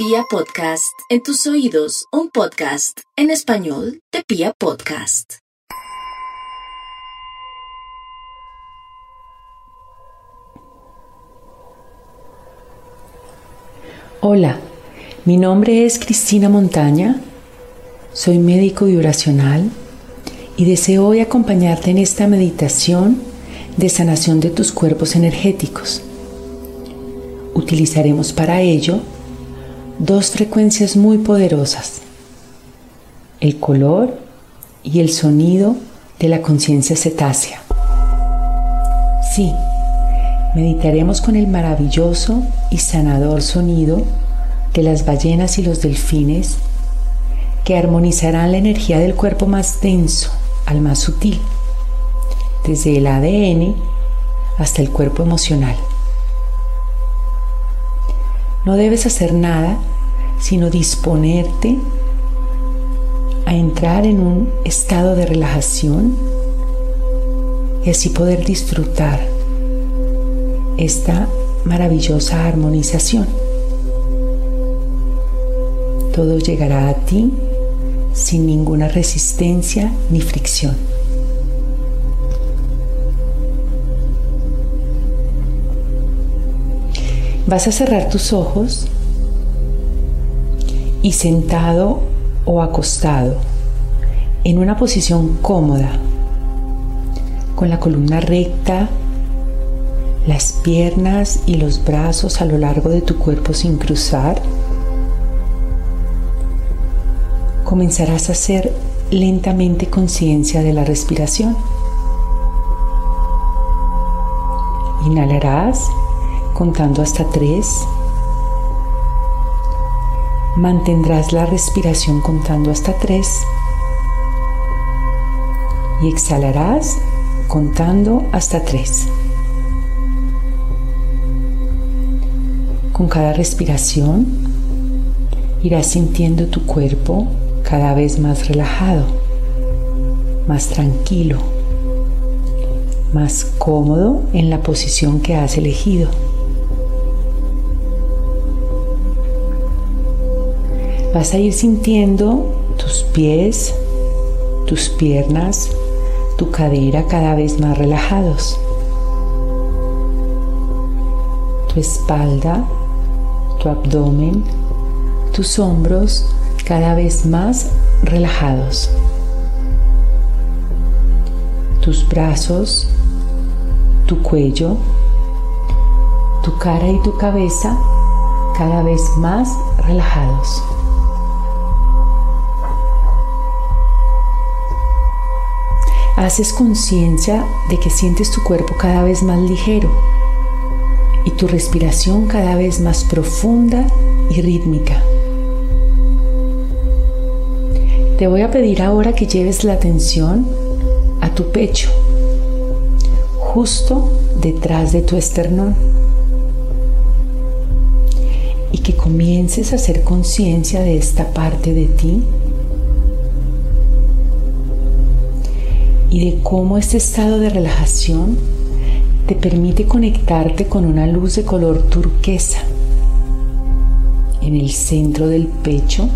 Pia Podcast, en tus oídos, un podcast en español de Pia Podcast. Hola, mi nombre es Cristina Montaña, soy médico vibracional y deseo hoy acompañarte en esta meditación de sanación de tus cuerpos energéticos. Utilizaremos para ello dos frecuencias muy poderosas, el color y el sonido de la conciencia cetácea. Sí, meditaremos con el maravilloso y sanador sonido de las ballenas y los delfines que armonizarán la energía del cuerpo más denso al más sutil, desde el ADN hasta el cuerpo emocional. No debes hacer nada sino disponerte a entrar en un estado de relajación y así poder disfrutar esta maravillosa armonización. Todo llegará a ti sin ninguna resistencia ni fricción. Vas a cerrar tus ojos y sentado o acostado en una posición cómoda, con la columna recta, las piernas y los brazos a lo largo de tu cuerpo sin cruzar, comenzarás a hacer lentamente conciencia de la respiración. Inhalarás contando hasta tres. Mantendrás la respiración contando hasta tres. Y exhalarás contando hasta tres. Con cada respiración irás sintiendo tu cuerpo cada vez más relajado, más tranquilo, más cómodo en la posición que has elegido. Vas a ir sintiendo tus pies, tus piernas, tu cadera cada vez más relajados. Tu espalda, tu abdomen, tus hombros cada vez más relajados. Tus brazos, tu cuello, tu cara y tu cabeza cada vez más relajados. Haces conciencia de que sientes tu cuerpo cada vez más ligero y tu respiración cada vez más profunda y rítmica. Te voy a pedir ahora que lleves la atención a tu pecho, justo detrás de tu esternón, y que comiences a hacer conciencia de esta parte de ti y de cómo este estado de relajación te permite conectarte con una luz de color turquesa en el centro del pecho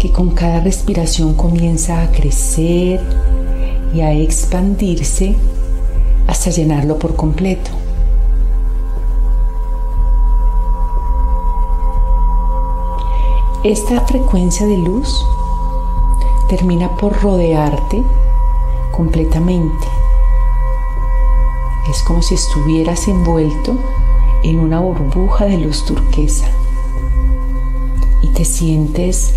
que con cada respiración comienza a crecer y a expandirse hasta llenarlo por completo. Esta frecuencia de luz termina por rodearte completamente. Es como si estuvieras envuelto en una burbuja de luz turquesa y te sientes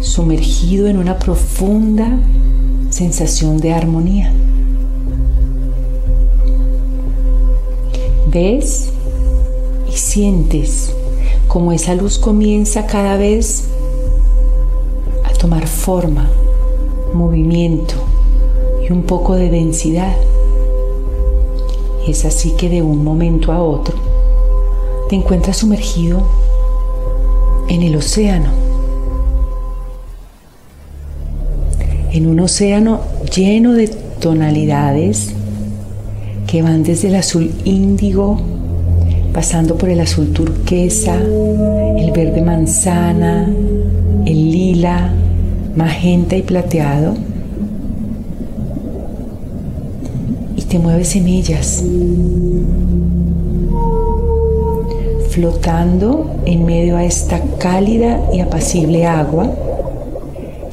sumergido en una profunda sensación de armonía. Ves y sientes como esa luz comienza cada vez a tomar forma movimiento y un poco de densidad. Es así que de un momento a otro te encuentras sumergido en el océano. En un océano lleno de tonalidades que van desde el azul índigo, pasando por el azul turquesa, el verde manzana, el lila, magenta y plateado. Y te mueves en ellas, flotando en medio a esta cálida y apacible agua,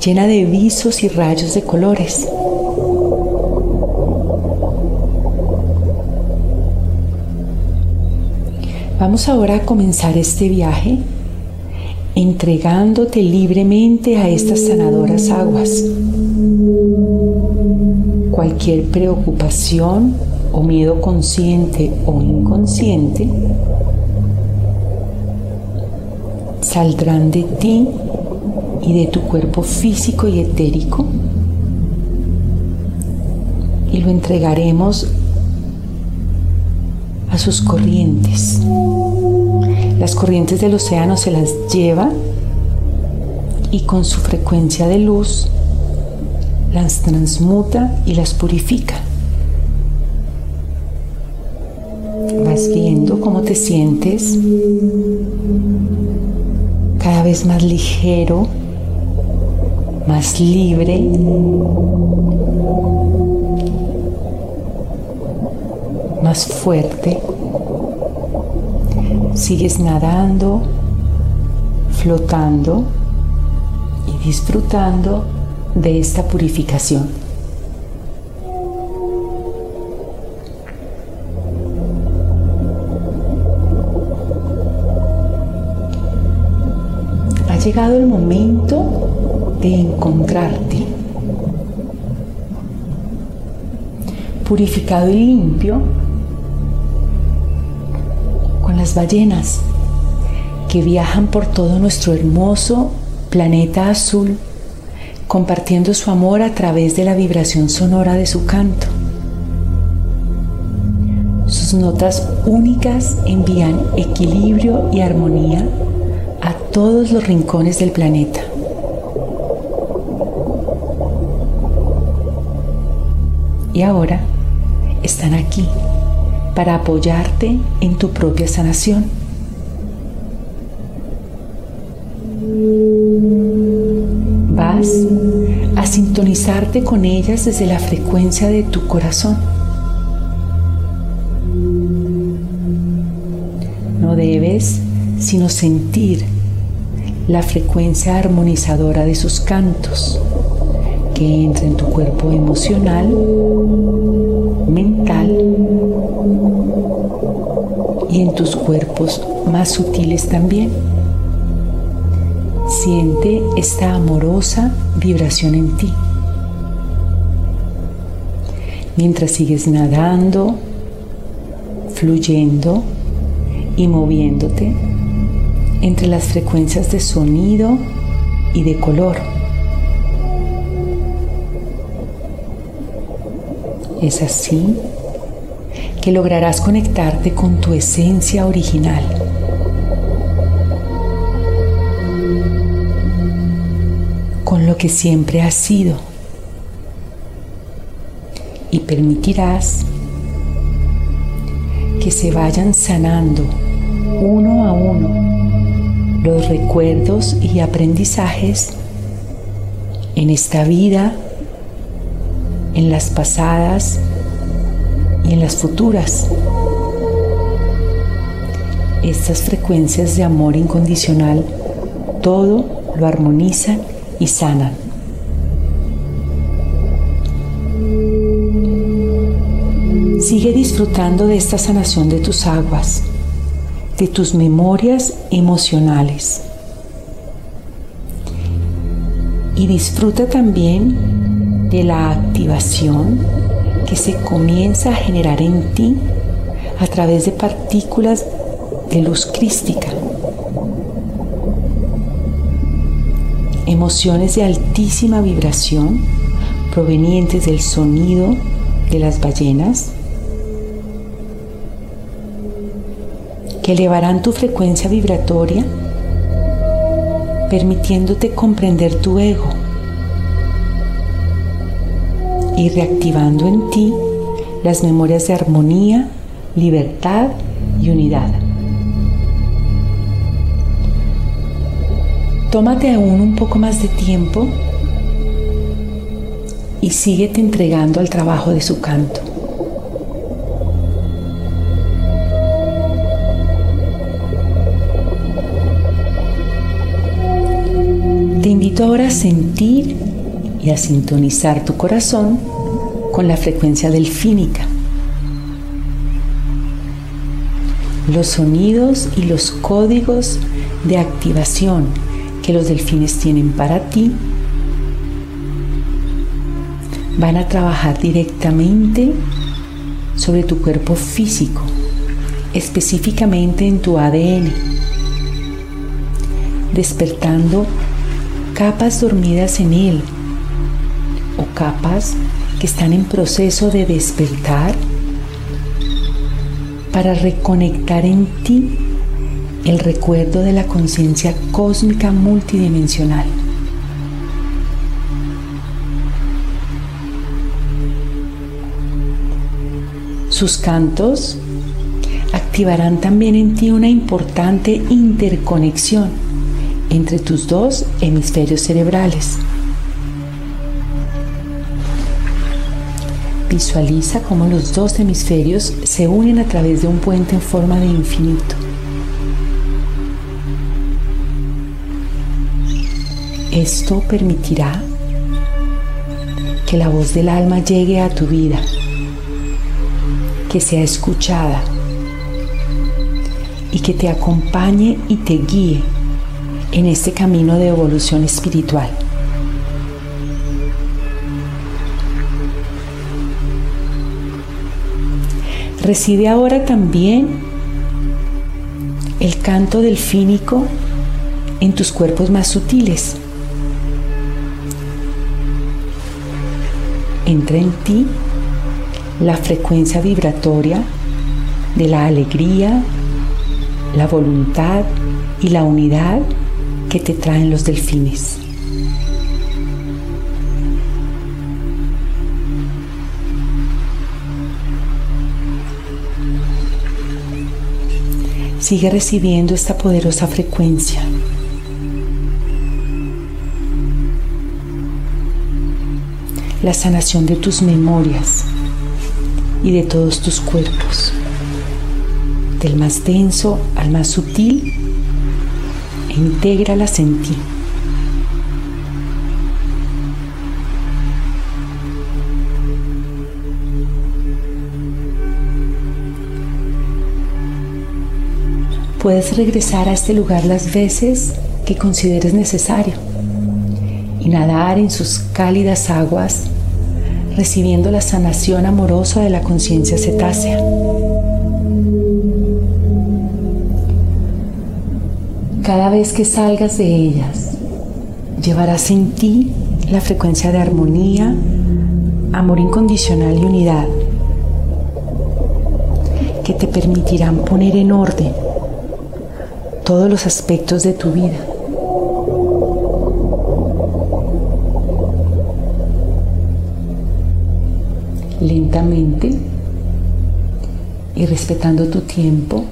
llena de visos y rayos de colores. Vamos ahora a comenzar este viaje entregándote libremente a estas sanadoras aguas. Cualquier preocupación o miedo consciente o inconsciente saldrán de ti y de tu cuerpo físico y etérico y lo entregaremos a sus corrientes. Las corrientes del océano se las lleva y con su frecuencia de luz las transmuta y las purifica. Vas viendo cómo te sientes cada vez más ligero, más libre, más fuerte. Sigues nadando, flotando y disfrutando de esta purificación. Ha llegado el momento de encontrarte. Purificado y limpio las ballenas que viajan por todo nuestro hermoso planeta azul, compartiendo su amor a través de la vibración sonora de su canto. Sus notas únicas envían equilibrio y armonía a todos los rincones del planeta. Y ahora están aquí para apoyarte en tu propia sanación. Vas a sintonizarte con ellas desde la frecuencia de tu corazón. No debes sino sentir la frecuencia armonizadora de sus cantos que entra en tu cuerpo emocional, mental y en tus cuerpos más sutiles también. Siente esta amorosa vibración en ti. Mientras sigues nadando, fluyendo y moviéndote entre las frecuencias de sonido y de color. Es así que lograrás conectarte con tu esencia original. con lo que siempre has sido y permitirás que se vayan sanando uno a uno los recuerdos y aprendizajes en esta vida, en las pasadas y en las futuras. Estas frecuencias de amor incondicional todo lo armonizan y sanan. Sigue disfrutando de esta sanación de tus aguas, de tus memorias emocionales. Y disfruta también de la activación que se comienza a generar en ti a través de partículas de luz crística. Emociones de altísima vibración provenientes del sonido de las ballenas que elevarán tu frecuencia vibratoria permitiéndote comprender tu ego y reactivando en ti las memorias de armonía, libertad y unidad. Tómate aún un poco más de tiempo y síguete entregando al trabajo de su canto. Te invito ahora a sentir y a sintonizar tu corazón con la frecuencia delfínica. Los sonidos y los códigos de activación que los delfines tienen para ti van a trabajar directamente sobre tu cuerpo físico, específicamente en tu ADN, despertando capas dormidas en él o capas que están en proceso de despertar para reconectar en ti el recuerdo de la conciencia cósmica multidimensional. Sus cantos activarán también en ti una importante interconexión entre tus dos hemisferios cerebrales. Visualiza cómo los dos hemisferios se unen a través de un puente en forma de infinito. Esto permitirá que la voz del alma llegue a tu vida, que sea escuchada y que te acompañe y te guíe en este camino de evolución espiritual. Recibe ahora también el canto delfínico en tus cuerpos más sutiles. entra en ti la frecuencia vibratoria de la alegría, la voluntad y la unidad que te traen los delfines. Sigue recibiendo esta poderosa frecuencia. la sanación de tus memorias y de todos tus cuerpos, del más denso al más sutil, e intégralas en ti. Puedes regresar a este lugar las veces que consideres necesario y nadar en sus cálidas aguas, recibiendo la sanación amorosa de la conciencia cetácea. Cada vez que salgas de ellas, llevarás en ti la frecuencia de armonía, amor incondicional y unidad, que te permitirán poner en orden todos los aspectos de tu vida lentamente y respetando tu tiempo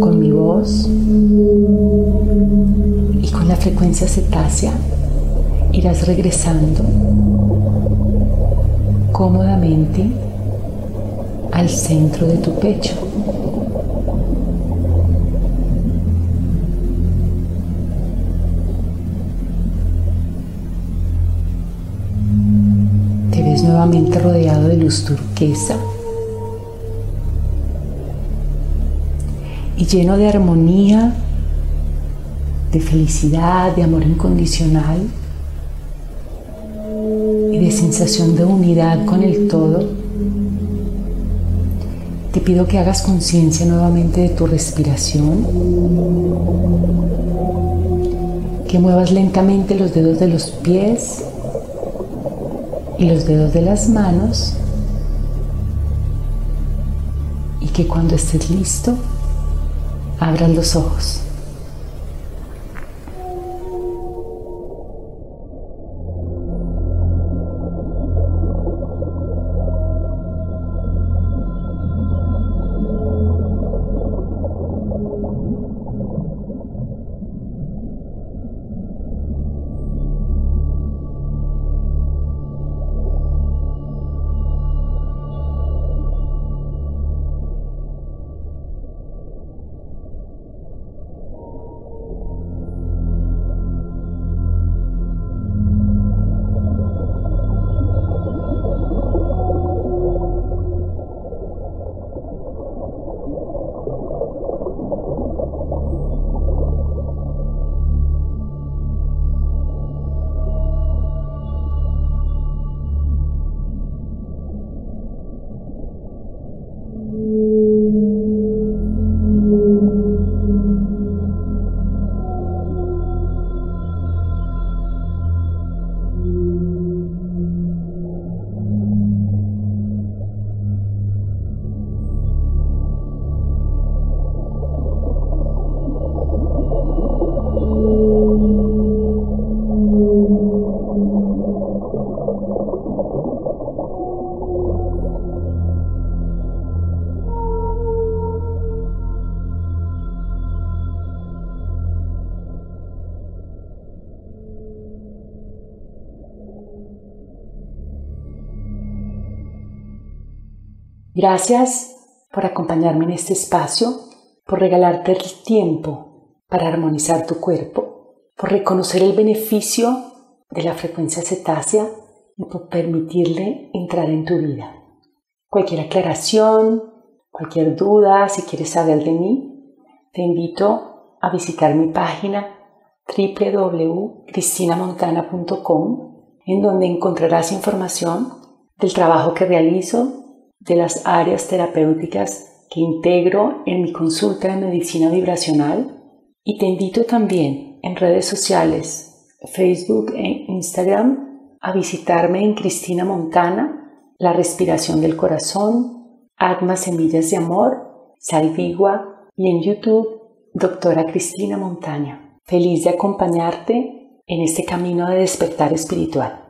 con mi voz y con la frecuencia cetácea irás regresando cómodamente al centro de tu pecho. Nuevamente rodeado de luz turquesa y lleno de armonía, de felicidad, de amor incondicional y de sensación de unidad con el todo. Te pido que hagas conciencia nuevamente de tu respiración, que muevas lentamente los dedos de los pies y los dedos de las manos y que cuando estés listo abras los ojos. Gracias por acompañarme en este espacio, por regalarte el tiempo para armonizar tu cuerpo, por reconocer el beneficio de la frecuencia cetácea y por permitirle entrar en tu vida. Cualquier aclaración, cualquier duda, si quieres saber de mí, te invito a visitar mi página www.cristinamontana.com en donde encontrarás información del trabajo que realizo, de las áreas terapéuticas que integro en mi consulta de medicina vibracional y te invito también en redes sociales, Facebook e Instagram, a visitarme en Cristina Montana, La Respiración del Corazón, Agma Semillas de Amor, Salvigua y en YouTube, Doctora Cristina Montaña. Feliz de acompañarte en este camino de despertar espiritual.